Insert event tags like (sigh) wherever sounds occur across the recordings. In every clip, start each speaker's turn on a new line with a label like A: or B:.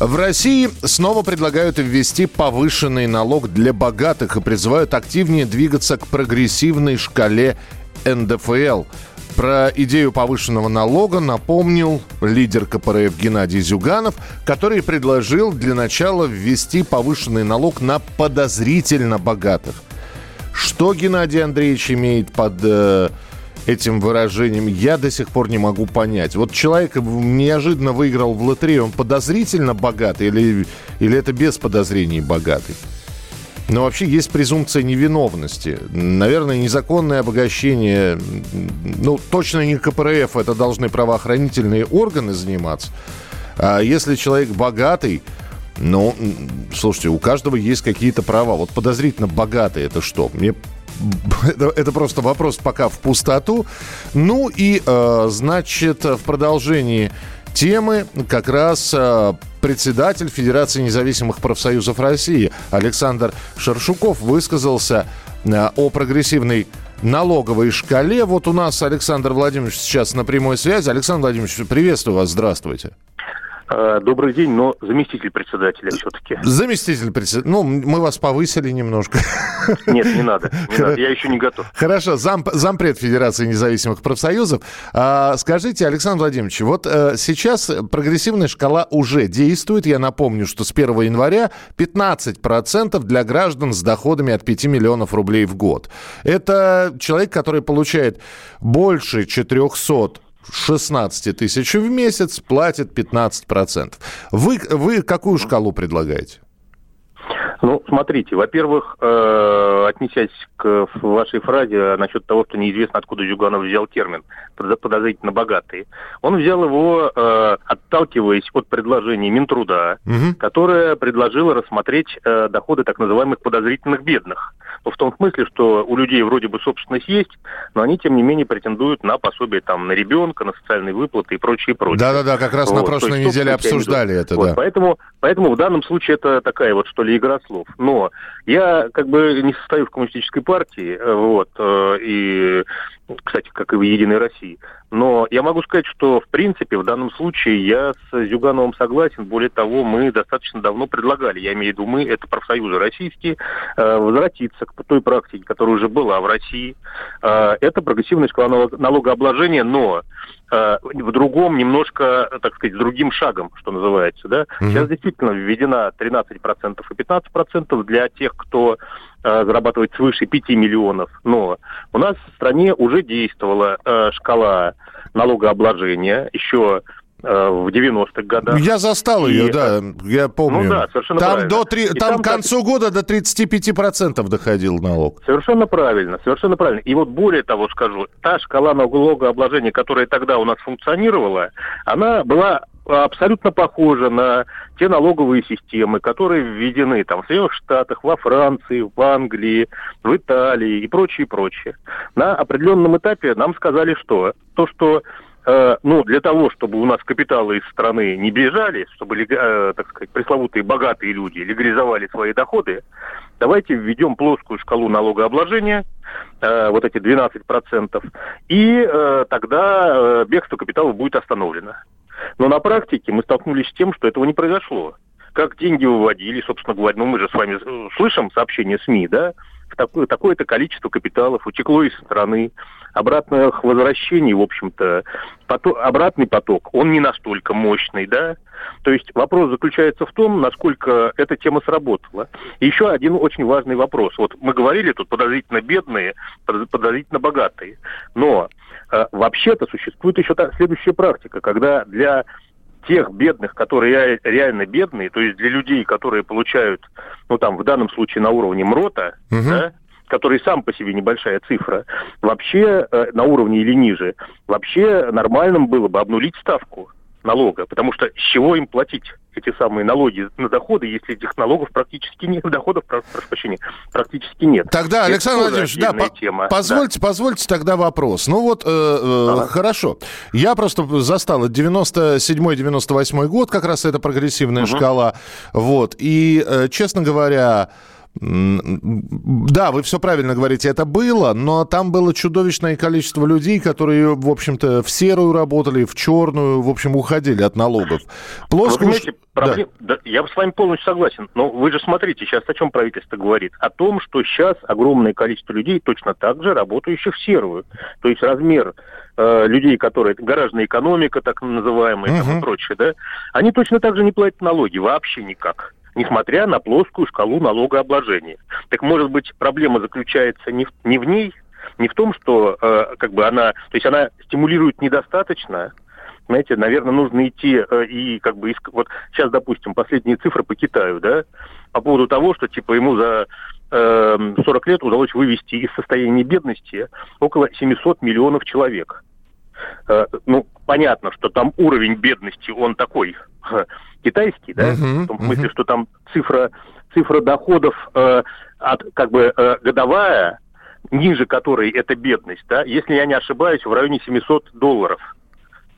A: В России снова предлагают ввести повышенный налог для богатых и призывают активнее двигаться к прогрессивной шкале НДФЛ. Про идею повышенного налога напомнил лидер КПРФ Геннадий Зюганов, который предложил для начала ввести повышенный налог на подозрительно богатых. Что Геннадий Андреевич имеет под э, этим выражением, я до сих пор не могу понять. Вот человек неожиданно выиграл в лотерею, он подозрительно богатый или, или это без подозрений богатый? Но вообще есть презумпция невиновности. Наверное, незаконное обогащение, ну, точно не КПРФ, это должны правоохранительные органы заниматься. А если человек богатый, ну, слушайте, у каждого есть какие-то права. Вот подозрительно богатый это что? Мне (laughs) это, это просто вопрос пока в пустоту. Ну и, э, значит, в продолжении темы как раз э, председатель Федерации независимых профсоюзов России Александр Шаршуков высказался э, о прогрессивной налоговой шкале. Вот у нас Александр Владимирович сейчас на прямой связи. Александр Владимирович, приветствую вас, здравствуйте.
B: Э, добрый день, но заместитель председателя все-таки.
A: Заместитель председателя. Ну, мы вас повысили немножко.
B: Нет, не надо. Не (laughs) надо. Я еще не готов.
A: Хорошо. Зам, зампред Федерации независимых профсоюзов. А, скажите, Александр Владимирович, вот а, сейчас прогрессивная шкала уже действует. Я напомню, что с 1 января 15% для граждан с доходами от 5 миллионов рублей в год. Это человек, который получает больше 400 16 тысяч в месяц платит 15%. Вы, вы какую шкалу предлагаете?
B: Ну, смотрите, во-первых, э, отнесясь к вашей фразе насчет того, что неизвестно, откуда Зюганов взял термин подозрительно богатые. Он взял его, э, отталкиваясь от предложения Минтруда, угу. которое предложило рассмотреть э, доходы так называемых подозрительных бедных. Но в том смысле, что у людей вроде бы собственность есть, но они, тем не менее, претендуют на пособие там, на ребенка, на социальные выплаты и прочее, прочее.
A: Да-да-да, как раз вот. на прошлой неделе обсуждали это, вот, да.
B: Поэтому, поэтому в данном случае это такая вот, что ли, игра слов. Но я как бы не состою в коммунистической партии, э, вот, э, и кстати, как и в «Единой России». Но я могу сказать, что, в принципе, в данном случае я с Зюгановым согласен. Более того, мы достаточно давно предлагали, я имею в виду мы, это профсоюзы российские, э, возвратиться к той практике, которая уже была в России. Это прогрессивная шкала налогообложения, но в другом, немножко, так сказать, другим шагом, что называется. Да? Mm-hmm. Сейчас действительно введена 13% и 15% для тех, кто зарабатывает свыше 5 миллионов. Но у нас в стране уже действовала шкала налогообложения еще э, в 90-х годах.
A: Я застал ее, и, да, я помню. Ну да, совершенно там правильно. До три, там, там к концу года до 35% доходил налог.
B: Совершенно правильно, совершенно правильно. И вот более того скажу, та шкала налогообложения, которая тогда у нас функционировала, она была абсолютно похожа на те налоговые системы, которые введены там в Соединенных Штатах, во Франции, в Англии, в Италии и прочее, прочее. На определенном этапе нам сказали, что то, что э, ну, для того, чтобы у нас капиталы из страны не бежали, чтобы, э, так сказать, пресловутые богатые люди легализовали свои доходы, давайте введем плоскую шкалу налогообложения, э, вот эти 12%, и э, тогда э, бегство капитала будет остановлено. Но на практике мы столкнулись с тем, что этого не произошло. Как деньги выводили, собственно говоря, ну мы же с вами э, слышим сообщения СМИ, да, такое, такое-то количество капиталов утекло из страны, обратных возвращений, в общем-то, поток, обратный поток, он не настолько мощный, да, то есть вопрос заключается в том, насколько эта тема сработала. И еще один очень важный вопрос. Вот мы говорили тут подозрительно бедные, подозрительно богатые, но э, вообще-то существует еще та, следующая практика, когда для тех бедных, которые реально бедные, то есть для людей, которые получают, ну там в данном случае на уровне МРОТа, угу. да, который сам по себе небольшая цифра, вообще э, на уровне или ниже, вообще нормальным было бы обнулить ставку. налога, потому что с чего им платить эти самые налоги на доходы, если этих налогов практически нет, (laughs) доходов, прошу прощения, практически нет.
A: Тогда, Это Александр Владимирович, да, по- тема. Позвольте, да. позвольте тогда вопрос. Ну вот, э, э, ага. хорошо. Я просто застал, 97-98 год, как раз это прогрессивная угу. шкала. Вот, и, э, честно говоря, да, вы все правильно говорите, это было, но там было чудовищное количество людей, которые, в общем-то, в серую работали, в черную, в общем, уходили от налогов.
B: Плоско... Вы понимаете, проблем... да. Да, я с вами полностью согласен, но вы же смотрите, сейчас о чем правительство говорит? О том, что сейчас огромное количество людей точно так же работающих в серую. То есть размер э, людей, которые гаражная экономика, так называемая, угу. и прочее, да, они точно так же не платят налоги, вообще никак несмотря на плоскую шкалу налогообложения. Так может быть проблема заключается не в, не в ней, не в том, что э, как бы она, то есть она стимулирует недостаточно, знаете, наверное, нужно идти э, и как бы иск... вот сейчас, допустим, последние цифры по Китаю, да, по поводу того, что типа ему за э, 40 лет удалось вывести из состояния бедности около 700 миллионов человек. Э, ну, понятно, что там уровень бедности, он такой китайский, да, uh-huh, в том смысле, uh-huh. что там цифра, цифра доходов э, от, как бы э, годовая, ниже которой это бедность, да, если я не ошибаюсь, в районе 700 долларов,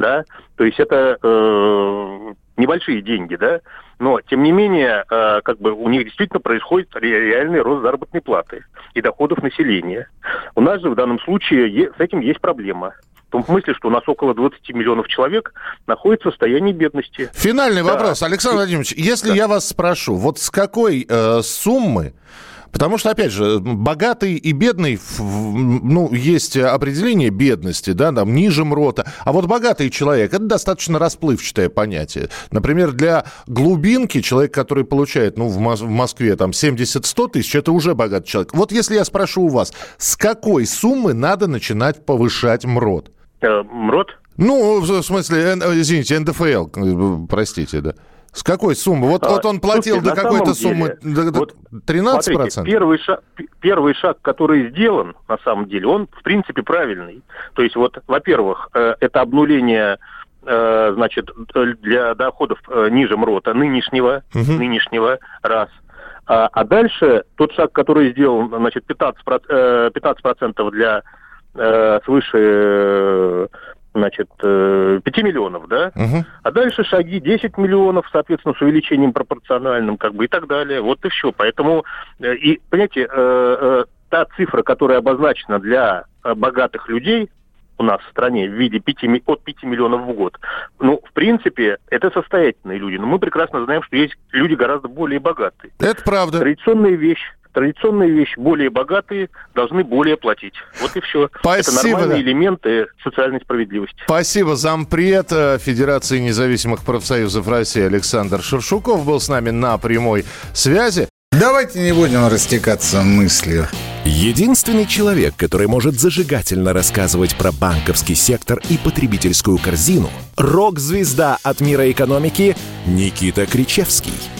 B: да, то есть это э, небольшие деньги, да, но тем не менее, э, как бы у них действительно происходит реальный рост заработной платы и доходов населения. У нас же в данном случае с этим есть проблема. В том смысле, что у нас около 20 миллионов человек находится в состоянии бедности.
A: Финальный да. вопрос, Александр Владимирович. Если да. я вас спрошу, вот с какой э, суммы Потому что, опять же, богатый и бедный, ну, есть определение бедности, да, там, ниже МРОТа. А вот богатый человек, это достаточно расплывчатое понятие. Например, для глубинки человек, который получает, ну, в, Москве там 70-100 тысяч, это уже богатый человек. Вот если я спрошу у вас, с какой суммы надо начинать повышать МРОТ?
B: Э, МРОТ?
A: Ну, в смысле, извините, НДФЛ, э, простите, да. С какой суммы? Вот, а, вот он платил слушайте, до какой-то суммы, деле, до, вот, 13%? Смотрите,
B: первый шаг, первый шаг, который сделан, на самом деле, он, в принципе, правильный. То есть, вот, во-первых, э, это обнуление значит, для доходов ниже МРОТа нынешнего, угу. нынешнего, раз. А, а дальше тот шаг, который сделан, значит, 15%, 15 для э, свыше э, значит, 5 э, миллионов, да? Угу. А дальше шаги 10 миллионов, соответственно, с увеличением пропорциональным, как бы, и так далее. Вот и все. Поэтому, и, понимаете, та цифра, которая обозначена для богатых людей, у нас в стране в виде 5, от 5 миллионов в год. Ну, в принципе, это состоятельные люди. Но мы прекрасно знаем, что есть люди гораздо более богатые.
A: Это правда.
B: Традиционная вещь традиционные вещи, более богатые, должны более платить. Вот и все. Спасибо, Это нормальные элементы социальной справедливости.
A: Спасибо. Зампред э, Федерации независимых профсоюзов России Александр Шершуков был с нами на прямой связи.
C: Давайте не будем растекаться мыслью.
D: Единственный человек, который может зажигательно рассказывать про банковский сектор и потребительскую корзину – рок-звезда от мира экономики Никита Кричевский –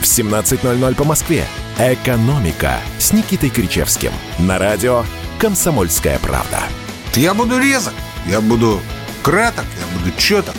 D: в 17.00 по Москве. «Экономика» с Никитой Кричевским. На радио «Комсомольская правда».
C: Я буду резок, я буду краток, я буду четок.